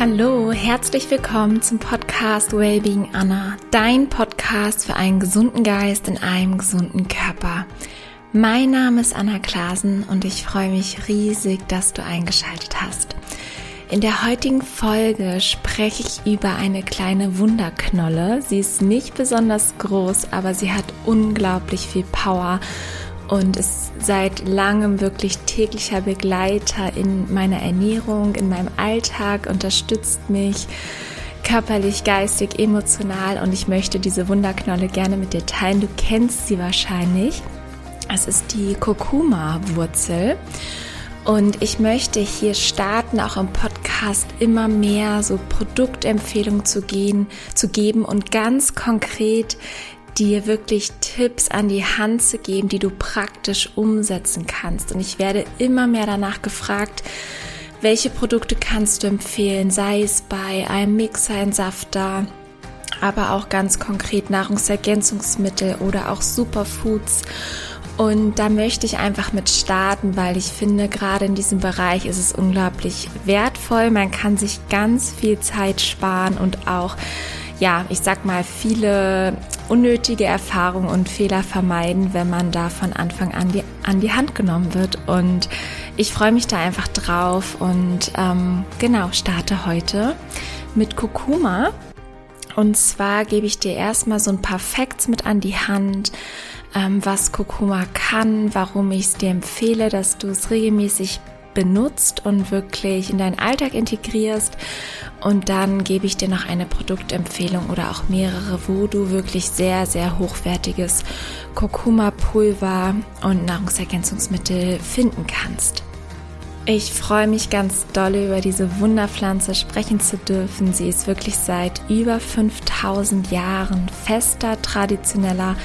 Hallo, herzlich willkommen zum Podcast Wellbeing Anna, dein Podcast für einen gesunden Geist in einem gesunden Körper. Mein Name ist Anna Klasen und ich freue mich riesig, dass du eingeschaltet hast. In der heutigen Folge spreche ich über eine kleine Wunderknolle. Sie ist nicht besonders groß, aber sie hat unglaublich viel Power und ist seit langem wirklich täglicher Begleiter in meiner Ernährung, in meinem Alltag, unterstützt mich körperlich, geistig, emotional und ich möchte diese Wunderknolle gerne mit dir teilen. Du kennst sie wahrscheinlich. Es ist die Kurkuma-Wurzel. Und ich möchte hier starten, auch im Podcast immer mehr so Produktempfehlungen zu gehen, zu geben und ganz konkret dir wirklich Tipps an die Hand zu geben, die du praktisch umsetzen kannst. Und ich werde immer mehr danach gefragt, welche Produkte kannst du empfehlen, sei es bei einem Mixer, ein Safter, aber auch ganz konkret Nahrungsergänzungsmittel oder auch Superfoods. Und da möchte ich einfach mit starten, weil ich finde, gerade in diesem Bereich ist es unglaublich wertvoll. Man kann sich ganz viel Zeit sparen und auch ja, ich sag mal, viele unnötige Erfahrungen und Fehler vermeiden, wenn man da von Anfang an die, an die Hand genommen wird. Und ich freue mich da einfach drauf und ähm, genau, starte heute mit Kurkuma. Und zwar gebe ich dir erstmal so ein paar Facts mit an die Hand, ähm, was Kurkuma kann, warum ich es dir empfehle, dass du es regelmäßig benutzt und wirklich in deinen Alltag integrierst. Und dann gebe ich dir noch eine Produktempfehlung oder auch mehrere, wo du wirklich sehr, sehr hochwertiges Kurkuma-Pulver und Nahrungsergänzungsmittel finden kannst. Ich freue mich ganz doll über diese Wunderpflanze sprechen zu dürfen. Sie ist wirklich seit über 5000 Jahren fester, traditioneller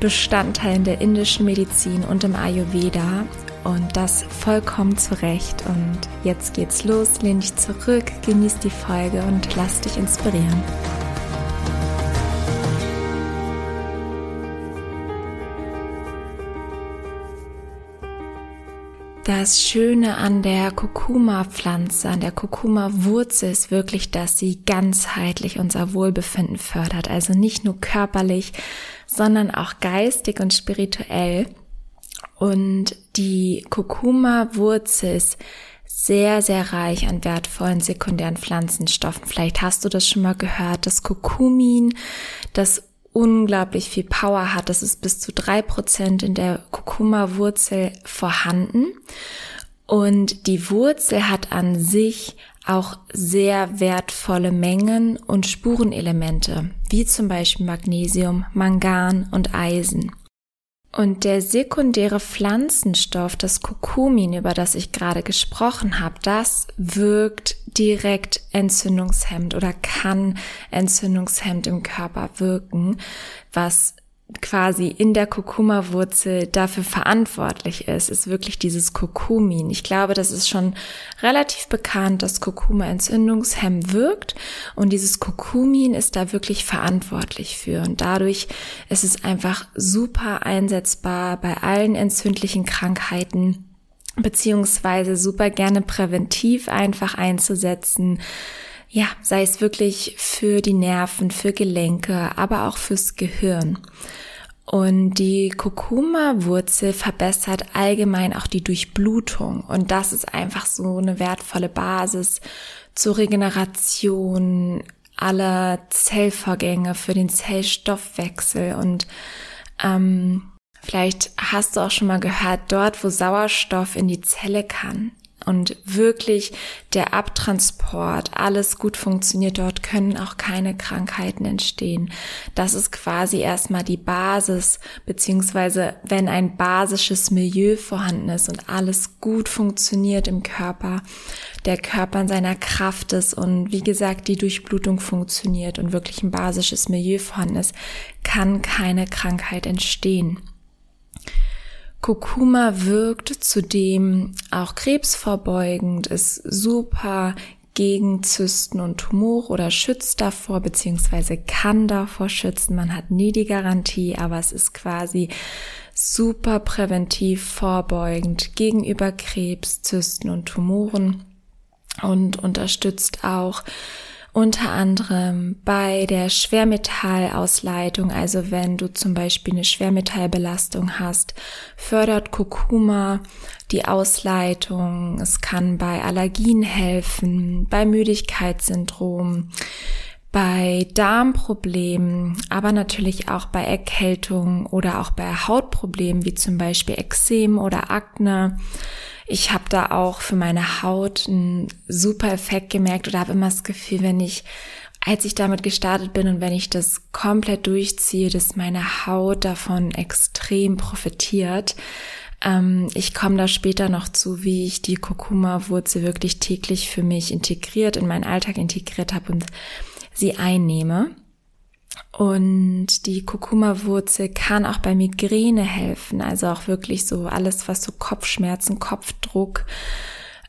Bestandteil in der indischen Medizin und im Ayurveda und das vollkommen zurecht. Und jetzt geht's los, lehn dich zurück, genieß die Folge und lass dich inspirieren. Das Schöne an der Kurkuma-Pflanze, an der Kurkuma-Wurzel ist wirklich, dass sie ganzheitlich unser Wohlbefinden fördert. Also nicht nur körperlich, sondern auch geistig und spirituell. Und die Kurkuma-Wurzel ist sehr, sehr reich an wertvollen sekundären Pflanzenstoffen. Vielleicht hast du das schon mal gehört, das Kurkumin, das unglaublich viel Power hat. Das ist bis zu drei Prozent in der Kurkuma-Wurzel vorhanden. Und die Wurzel hat an sich auch sehr wertvolle Mengen und Spurenelemente, wie zum Beispiel Magnesium, Mangan und Eisen. Und der sekundäre Pflanzenstoff, das Kurkumin, über das ich gerade gesprochen habe, das wirkt direkt entzündungshemmend oder kann entzündungshemmend im Körper wirken, was quasi in der Kurkuma-Wurzel dafür verantwortlich ist, ist wirklich dieses Kurkumin. Ich glaube, das ist schon relativ bekannt, dass Kurkuma entzündungshemmend wirkt und dieses Kurkumin ist da wirklich verantwortlich für und dadurch ist es einfach super einsetzbar bei allen entzündlichen Krankheiten beziehungsweise super gerne präventiv einfach einzusetzen ja, sei es wirklich für die Nerven, für Gelenke, aber auch fürs Gehirn. Und die Kurkuma-Wurzel verbessert allgemein auch die Durchblutung. Und das ist einfach so eine wertvolle Basis zur Regeneration aller Zellvorgänge für den Zellstoffwechsel. Und ähm, vielleicht hast du auch schon mal gehört, dort, wo Sauerstoff in die Zelle kann, und wirklich der Abtransport, alles gut funktioniert, dort können auch keine Krankheiten entstehen. Das ist quasi erstmal die Basis, beziehungsweise wenn ein basisches Milieu vorhanden ist und alles gut funktioniert im Körper, der Körper in seiner Kraft ist und wie gesagt die Durchblutung funktioniert und wirklich ein basisches Milieu vorhanden ist, kann keine Krankheit entstehen. Kurkuma wirkt zudem auch krebsvorbeugend, ist super gegen Zysten und Tumor oder schützt davor, beziehungsweise kann davor schützen. Man hat nie die Garantie, aber es ist quasi super präventiv vorbeugend gegenüber Krebs, Zysten und Tumoren. und unterstützt auch unter anderem bei der Schwermetallausleitung, also wenn du zum Beispiel eine Schwermetallbelastung hast, fördert Kurkuma die Ausleitung. Es kann bei Allergien helfen, bei Müdigkeitssyndrom, bei Darmproblemen, aber natürlich auch bei Erkältung oder auch bei Hautproblemen wie zum Beispiel Ekzem oder Akne. Ich habe da auch für meine Haut einen super Effekt gemerkt oder habe immer das Gefühl, wenn ich, als ich damit gestartet bin und wenn ich das komplett durchziehe, dass meine Haut davon extrem profitiert. Ähm, ich komme da später noch zu, wie ich die Kurkuma-Wurzel wirklich täglich für mich integriert, in meinen Alltag integriert habe und sie einnehme. Und die Kurkuma-Wurzel kann auch bei Migräne helfen, also auch wirklich so alles, was so Kopfschmerzen, Kopfdruck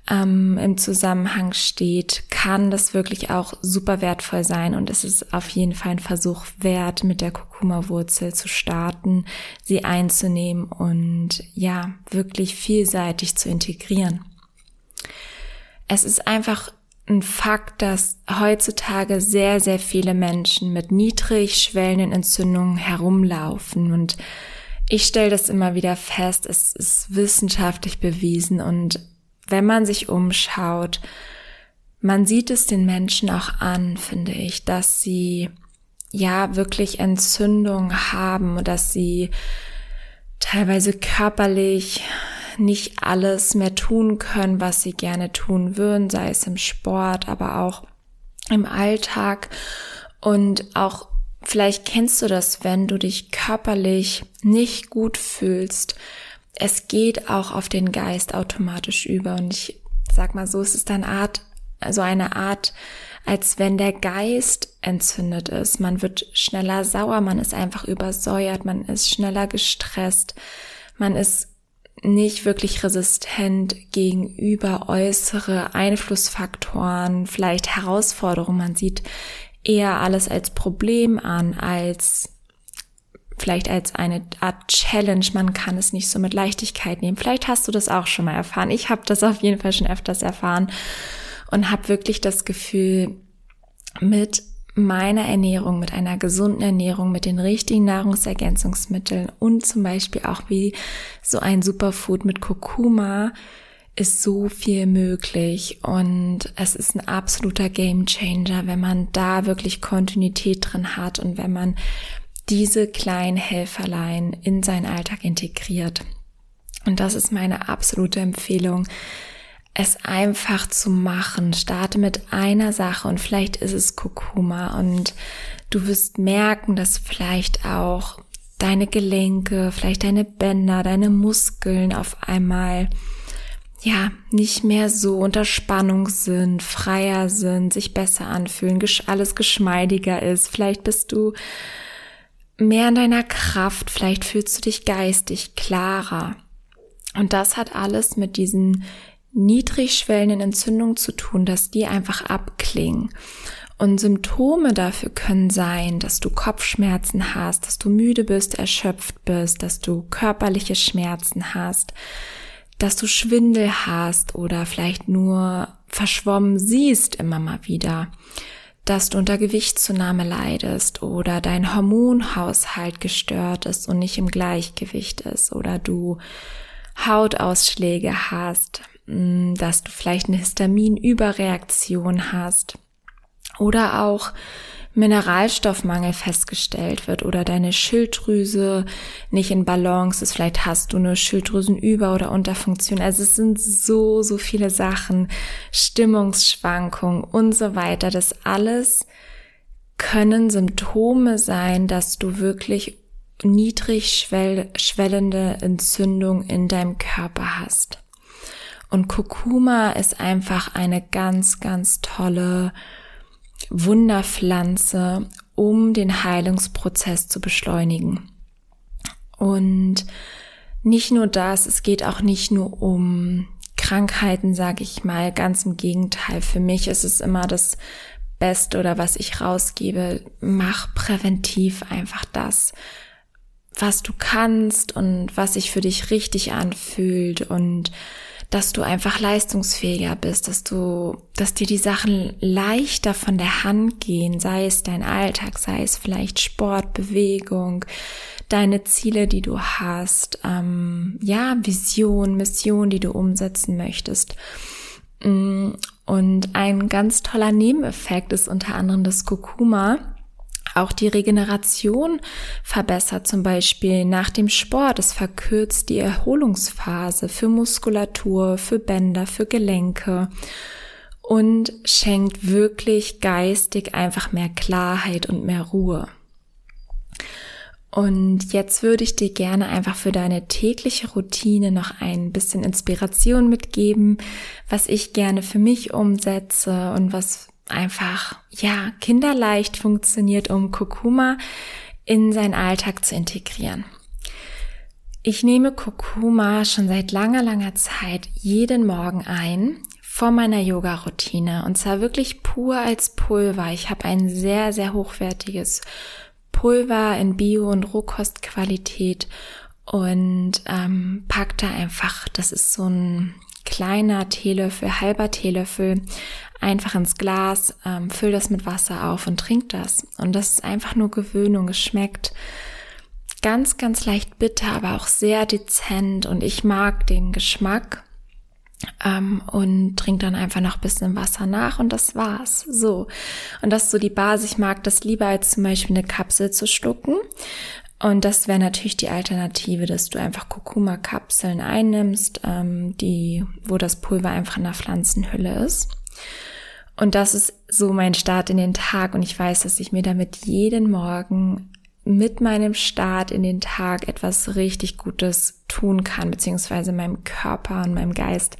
ähm, im Zusammenhang steht, kann das wirklich auch super wertvoll sein. Und es ist auf jeden Fall ein Versuch wert, mit der Kurkuma-Wurzel zu starten, sie einzunehmen und ja, wirklich vielseitig zu integrieren. Es ist einfach ein Fakt, dass heutzutage sehr, sehr viele Menschen mit niedrig schwellenden Entzündungen herumlaufen. Und ich stelle das immer wieder fest, es ist wissenschaftlich bewiesen. Und wenn man sich umschaut, man sieht es den Menschen auch an, finde ich, dass sie ja wirklich Entzündung haben, dass sie teilweise körperlich nicht alles mehr tun können, was sie gerne tun würden, sei es im Sport, aber auch im Alltag. Und auch vielleicht kennst du das, wenn du dich körperlich nicht gut fühlst. Es geht auch auf den Geist automatisch über. Und ich sag mal so, es ist eine Art, also eine Art, als wenn der Geist entzündet ist. Man wird schneller sauer, man ist einfach übersäuert, man ist schneller gestresst, man ist nicht wirklich resistent gegenüber äußere Einflussfaktoren, vielleicht Herausforderungen. Man sieht eher alles als Problem an, als vielleicht als eine Art Challenge. Man kann es nicht so mit Leichtigkeit nehmen. Vielleicht hast du das auch schon mal erfahren. Ich habe das auf jeden Fall schon öfters erfahren und habe wirklich das Gefühl, mit meiner Ernährung, mit einer gesunden Ernährung, mit den richtigen Nahrungsergänzungsmitteln und zum Beispiel auch wie so ein Superfood mit Kurkuma ist so viel möglich und es ist ein absoluter Gamechanger, wenn man da wirklich Kontinuität drin hat und wenn man diese kleinen Helferlein in seinen Alltag integriert. Und das ist meine absolute Empfehlung, es einfach zu machen. Starte mit einer Sache und vielleicht ist es Kurkuma und du wirst merken, dass vielleicht auch deine Gelenke, vielleicht deine Bänder, deine Muskeln auf einmal ja, nicht mehr so unter Spannung sind, freier sind, sich besser anfühlen, alles geschmeidiger ist. Vielleicht bist du mehr in deiner Kraft, vielleicht fühlst du dich geistig klarer. Und das hat alles mit diesen niedrig schwellenden Entzündungen zu tun, dass die einfach abklingen. Und Symptome dafür können sein, dass du Kopfschmerzen hast, dass du müde bist, erschöpft bist, dass du körperliche Schmerzen hast, dass du Schwindel hast oder vielleicht nur verschwommen siehst immer mal wieder, dass du unter Gewichtszunahme leidest oder dein Hormonhaushalt gestört ist und nicht im Gleichgewicht ist oder du Hautausschläge hast, dass du vielleicht eine Histaminüberreaktion hast oder auch Mineralstoffmangel festgestellt wird oder deine Schilddrüse nicht in Balance ist, vielleicht hast du eine Schilddrüsenüber- oder Unterfunktion. Also es sind so, so viele Sachen, Stimmungsschwankungen und so weiter. Das alles können Symptome sein, dass du wirklich niedrig schwellende Entzündung in deinem Körper hast. Und Kurkuma ist einfach eine ganz, ganz tolle Wunderpflanze, um den Heilungsprozess zu beschleunigen. Und nicht nur das, es geht auch nicht nur um Krankheiten, sage ich mal, ganz im Gegenteil. Für mich ist es immer das Beste oder was ich rausgebe, mach präventiv einfach das, was du kannst und was sich für dich richtig anfühlt und dass du einfach leistungsfähiger bist, dass du, dass dir die Sachen leichter von der Hand gehen, sei es dein Alltag, sei es vielleicht Sport, Bewegung, deine Ziele, die du hast, ähm, ja, Vision, Mission, die du umsetzen möchtest. Mm, und ein ganz toller Nebeneffekt ist unter anderem das Kurkuma auch die Regeneration verbessert, zum Beispiel nach dem Sport. Es verkürzt die Erholungsphase für Muskulatur, für Bänder, für Gelenke und schenkt wirklich geistig einfach mehr Klarheit und mehr Ruhe. Und jetzt würde ich dir gerne einfach für deine tägliche Routine noch ein bisschen Inspiration mitgeben, was ich gerne für mich umsetze und was einfach, ja, kinderleicht funktioniert, um Kurkuma in seinen Alltag zu integrieren. Ich nehme Kurkuma schon seit langer, langer Zeit jeden Morgen ein vor meiner Yoga-Routine und zwar wirklich pur als Pulver. Ich habe ein sehr, sehr hochwertiges Pulver in Bio- und Rohkostqualität und ähm, pack da einfach, das ist so ein kleiner Teelöffel, halber Teelöffel, einfach ins Glas, ähm, füll das mit Wasser auf und trink das. Und das ist einfach nur Gewöhnung. Es schmeckt ganz, ganz leicht bitter, aber auch sehr dezent und ich mag den Geschmack ähm, und trink dann einfach noch ein bisschen Wasser nach und das war's. So. Und das ist so die Basis. Ich mag das lieber als zum Beispiel eine Kapsel zu schlucken. Und das wäre natürlich die Alternative, dass du einfach Kurkuma-Kapseln einnimmst, ähm, die, wo das Pulver einfach in der Pflanzenhülle ist. Und das ist so mein Start in den Tag und ich weiß, dass ich mir damit jeden Morgen mit meinem Start in den Tag etwas richtig Gutes tun kann, beziehungsweise meinem Körper und meinem Geist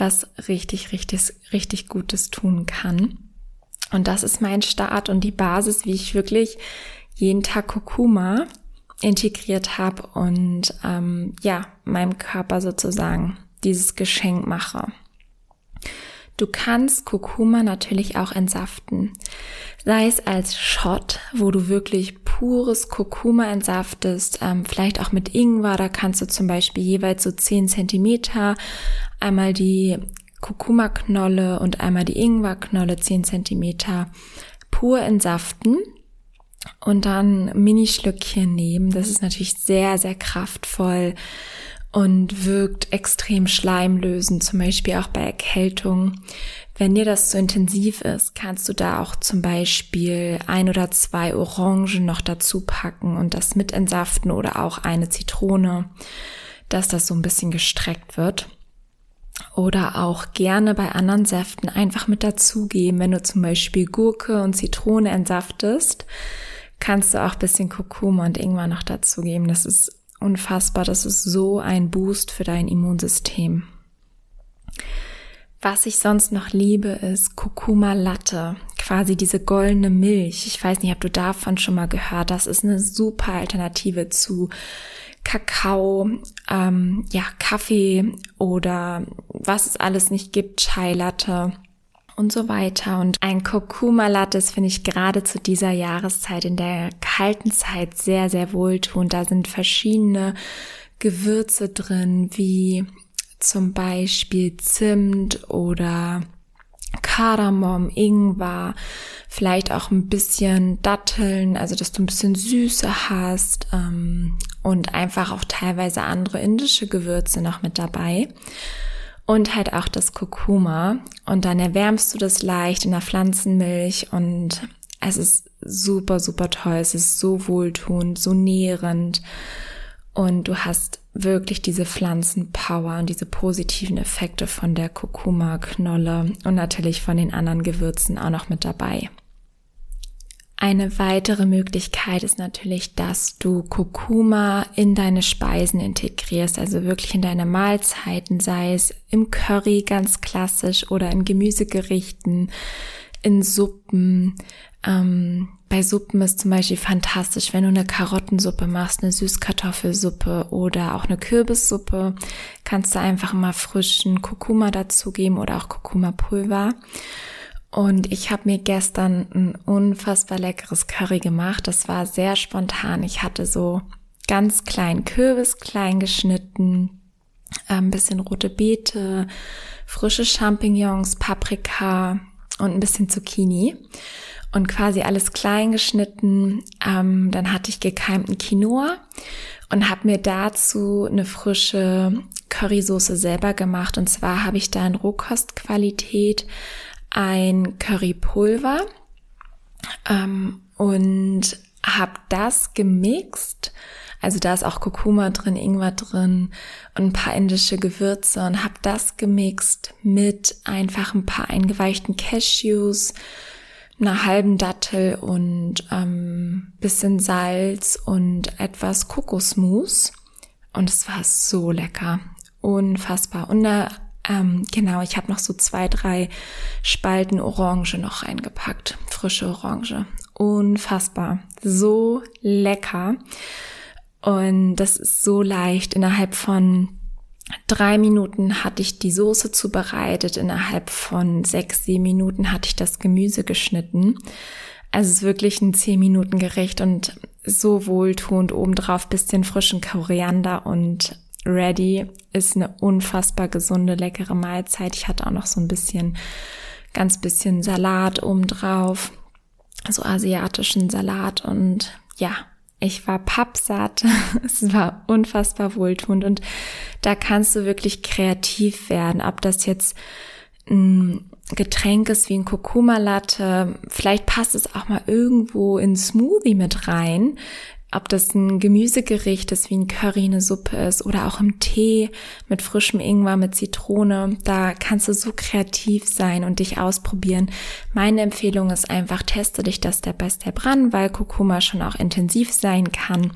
was richtig, richtig, richtig Gutes tun kann. Und das ist mein Start und die Basis, wie ich wirklich jeden Tag Kurkuma integriert habe und ähm, ja, meinem Körper sozusagen dieses Geschenk mache. Du kannst Kurkuma natürlich auch entsaften. Sei es als Shot, wo du wirklich pures Kurkuma entsaftest, ähm, vielleicht auch mit Ingwer, da kannst du zum Beispiel jeweils so 10 Zentimeter einmal die Kurkuma-Knolle und einmal die Ingwer-Knolle 10 Zentimeter pur entsaften und dann Mini-Schlückchen nehmen. Das ist natürlich sehr, sehr kraftvoll und wirkt extrem schleimlösend, zum Beispiel auch bei Erkältung. Wenn dir das zu intensiv ist, kannst du da auch zum Beispiel ein oder zwei Orangen noch dazu packen und das mit entsaften oder auch eine Zitrone, dass das so ein bisschen gestreckt wird. Oder auch gerne bei anderen Säften einfach mit dazugeben. Wenn du zum Beispiel Gurke und Zitrone entsaftest, kannst du auch bisschen Kurkuma und Ingwer noch dazugeben. Das ist unfassbar. Das ist so ein Boost für dein Immunsystem. Was ich sonst noch liebe, ist Kurkuma Latte, quasi diese goldene Milch. Ich weiß nicht, ob du davon schon mal gehört. Das ist eine super Alternative zu Kakao, ähm, ja Kaffee oder was es alles nicht gibt, Chai Latte und so weiter. Und ein Kurkuma Latte finde ich gerade zu dieser Jahreszeit, in der kalten Zeit, sehr, sehr wohltuend. Da sind verschiedene Gewürze drin, wie zum Beispiel Zimt oder Kardamom, Ingwer, vielleicht auch ein bisschen Datteln, also dass du ein bisschen Süße hast ähm, und einfach auch teilweise andere indische Gewürze noch mit dabei und halt auch das Kurkuma. Und dann erwärmst du das leicht in der Pflanzenmilch und es ist super, super toll. Es ist so wohltuend, so nährend. Und du hast wirklich diese Pflanzenpower und diese positiven Effekte von der Kurkuma-Knolle und natürlich von den anderen Gewürzen auch noch mit dabei. Eine weitere Möglichkeit ist natürlich, dass du Kurkuma in deine Speisen integrierst, also wirklich in deine Mahlzeiten, sei es im Curry ganz klassisch oder in Gemüsegerichten, in Suppen. Ähm, bei Suppen ist zum Beispiel fantastisch, wenn du eine Karottensuppe machst, eine Süßkartoffelsuppe oder auch eine Kürbissuppe, kannst du einfach mal frischen Kurkuma dazugeben oder auch Kurkuma-Pulver. Und ich habe mir gestern ein unfassbar leckeres Curry gemacht. Das war sehr spontan. Ich hatte so ganz kleinen Kürbis klein geschnitten, ein ähm, bisschen rote Beete, frische Champignons, Paprika und ein bisschen Zucchini und quasi alles klein geschnitten. Ähm, dann hatte ich gekeimten Quinoa und habe mir dazu eine frische Currysoße selber gemacht. Und zwar habe ich da in Rohkostqualität ein Currypulver ähm, und habe das gemixt. Also da ist auch Kurkuma drin, Ingwer drin und ein paar indische Gewürze und habe das gemixt mit einfach ein paar eingeweichten Cashews, einer halben Dattel und ähm, bisschen Salz und etwas Kokosmus. Und es war so lecker. Unfassbar. Und da, ähm, genau, ich habe noch so zwei, drei Spalten Orange noch reingepackt. Frische Orange. Unfassbar. So lecker. Und das ist so leicht. Innerhalb von drei Minuten hatte ich die Soße zubereitet. Innerhalb von sechs, sieben Minuten hatte ich das Gemüse geschnitten. Also es ist wirklich ein zehn Minuten Gericht und so wohltuend. Obendrauf bisschen frischen Koriander und ready ist eine unfassbar gesunde, leckere Mahlzeit. Ich hatte auch noch so ein bisschen, ganz bisschen Salat obendrauf. So asiatischen Salat und ja, ich war pappsatt. es war unfassbar wohltuend und da kannst du wirklich kreativ werden. Ob das jetzt ein Getränk ist wie ein Kurkuma-Latte, vielleicht passt es auch mal irgendwo in Smoothie mit rein ob das ein Gemüsegericht ist, wie ein Curry, eine Suppe ist oder auch im Tee mit frischem Ingwer, mit Zitrone, da kannst du so kreativ sein und dich ausprobieren. Meine Empfehlung ist einfach, teste dich das Step by Step ran, weil Kurkuma schon auch intensiv sein kann.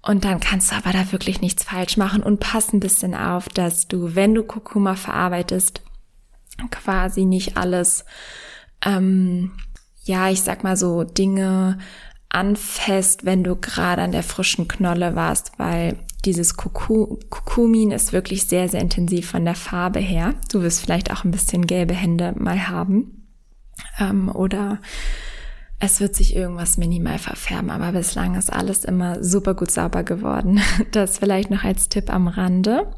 Und dann kannst du aber da wirklich nichts falsch machen und pass ein bisschen auf, dass du, wenn du Kurkuma verarbeitest, quasi nicht alles, ähm, ja, ich sag mal so Dinge anfasst, wenn du gerade an der frischen Knolle warst, weil dieses Kurkumin ist wirklich sehr, sehr intensiv von der Farbe her. Du wirst vielleicht auch ein bisschen gelbe Hände mal haben. Ähm, oder es wird sich irgendwas minimal verfärben, aber bislang ist alles immer super gut sauber geworden. Das vielleicht noch als Tipp am Rande.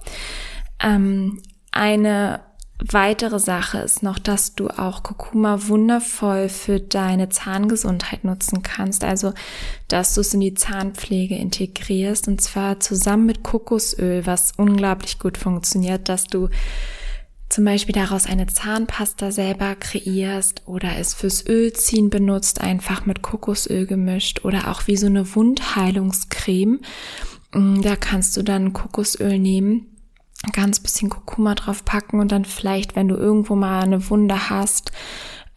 Ähm, eine Weitere Sache ist noch, dass du auch Kurkuma wundervoll für deine Zahngesundheit nutzen kannst. Also, dass du es in die Zahnpflege integrierst und zwar zusammen mit Kokosöl, was unglaublich gut funktioniert, dass du zum Beispiel daraus eine Zahnpasta selber kreierst oder es fürs Ölziehen benutzt, einfach mit Kokosöl gemischt oder auch wie so eine Wundheilungscreme. Mm, da kannst du dann Kokosöl nehmen ganz bisschen Kurkuma drauf packen und dann vielleicht, wenn du irgendwo mal eine Wunde hast,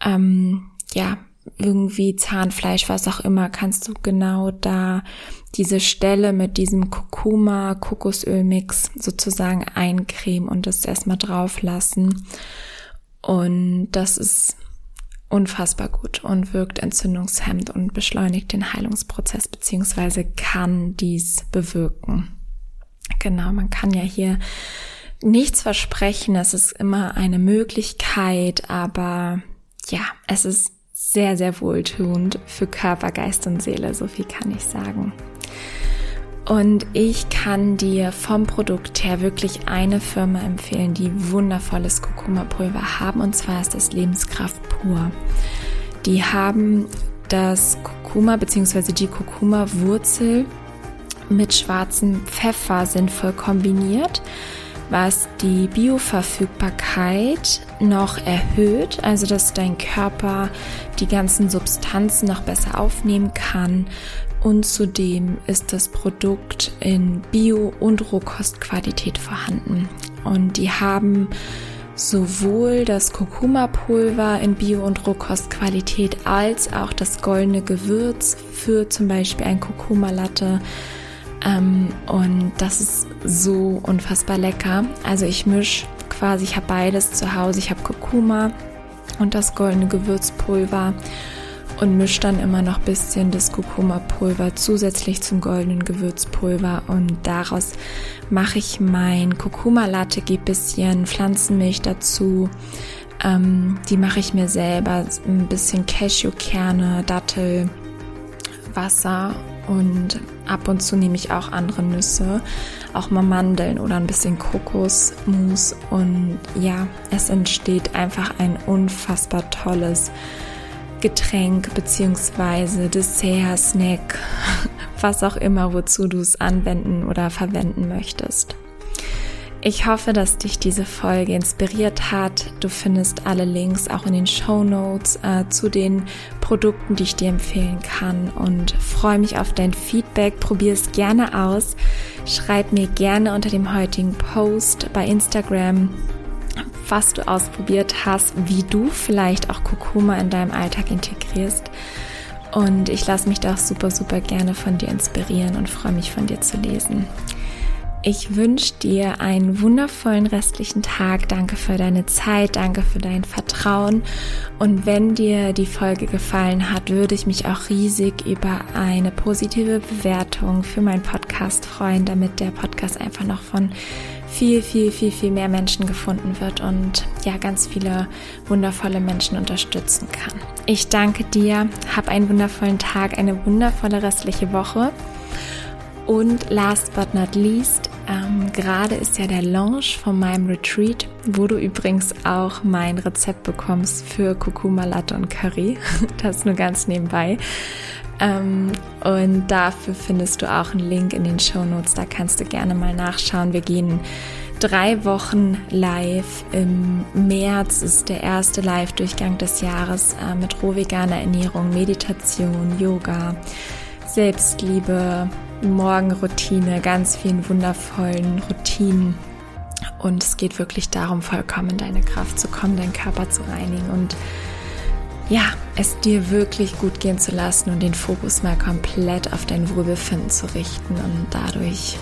ähm, ja, irgendwie Zahnfleisch, was auch immer, kannst du genau da diese Stelle mit diesem Kurkuma Kokosölmix sozusagen eincremen und das erstmal drauf lassen. Und das ist unfassbar gut und wirkt entzündungshemmend und beschleunigt den Heilungsprozess beziehungsweise kann dies bewirken. Genau, man kann ja hier nichts versprechen. Es ist immer eine Möglichkeit, aber ja, es ist sehr, sehr wohltuend für Körper, Geist und Seele. So viel kann ich sagen. Und ich kann dir vom Produkt her wirklich eine Firma empfehlen, die wundervolles Kurkuma-Pulver haben. Und zwar ist das Lebenskraft pur. Die haben das Kurkuma bzw. die Kurkuma-Wurzel mit schwarzem Pfeffer sinnvoll kombiniert, was die Bioverfügbarkeit noch erhöht, also dass dein Körper die ganzen Substanzen noch besser aufnehmen kann. Und zudem ist das Produkt in Bio- und Rohkostqualität vorhanden. Und die haben sowohl das Kurkuma-Pulver in Bio- und Rohkostqualität als auch das goldene Gewürz für zum Beispiel ein Kurkuma-Latte ähm, und das ist so unfassbar lecker. Also ich mische quasi, ich habe beides zu Hause. Ich habe Kurkuma und das goldene Gewürzpulver und mische dann immer noch bisschen das Kurkuma-Pulver zusätzlich zum goldenen Gewürzpulver und daraus mache ich mein Kurkuma-Latte, gebe bisschen Pflanzenmilch dazu. Ähm, die mache ich mir selber, ein bisschen Cashewkerne, Dattel, Wasser Und ab und zu nehme ich auch andere Nüsse, auch mal Mandeln oder ein bisschen Kokosmus. Und ja, es entsteht einfach ein unfassbar tolles Getränk beziehungsweise Dessert, Snack, was auch immer, wozu du es anwenden oder verwenden möchtest. Ich hoffe, dass dich diese Folge inspiriert hat. Du findest alle Links auch in den Show Notes äh, zu den Produkten, die ich dir empfehlen kann und freue mich auf dein Feedback. Probier es gerne aus. Schreib mir gerne unter dem heutigen Post bei Instagram, was du ausprobiert hast, wie du vielleicht auch Kurkuma in deinem Alltag integrierst. Und ich lasse mich da auch super, super gerne von dir inspirieren und freue mich von dir zu lesen. Ich wünsche dir einen wundervollen restlichen Tag. Danke für deine Zeit, danke für dein Vertrauen. Und wenn dir die Folge gefallen hat, würde ich mich auch riesig über eine positive Bewertung für meinen Podcast freuen, damit der Podcast einfach noch von viel, viel, viel, viel mehr Menschen gefunden wird und ja, ganz viele wundervolle Menschen unterstützen kann. Ich danke dir, hab einen wundervollen Tag, eine wundervolle restliche Woche. Und last but not least, ähm, gerade ist ja der Launch von meinem Retreat, wo du übrigens auch mein Rezept bekommst für Kurkuma Latte und Curry. Das nur ganz nebenbei. Ähm, und dafür findest du auch einen Link in den Show Notes. Da kannst du gerne mal nachschauen. Wir gehen drei Wochen live. Im März ist der erste Live-Durchgang des Jahres äh, mit rohveganer Ernährung, Meditation, Yoga, Selbstliebe, Morgenroutine, ganz vielen wundervollen Routinen. Und es geht wirklich darum, vollkommen in deine Kraft zu kommen, deinen Körper zu reinigen und ja, es dir wirklich gut gehen zu lassen und den Fokus mal komplett auf dein Wohlbefinden zu richten und dadurch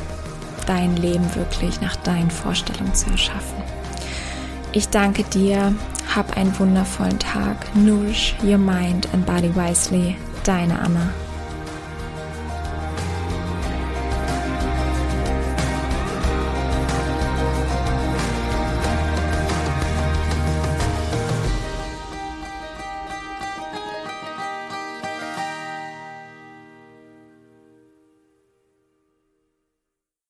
dein Leben wirklich nach deinen Vorstellungen zu erschaffen. Ich danke dir, hab einen wundervollen Tag. Nourish your mind and body wisely. Deine Anna.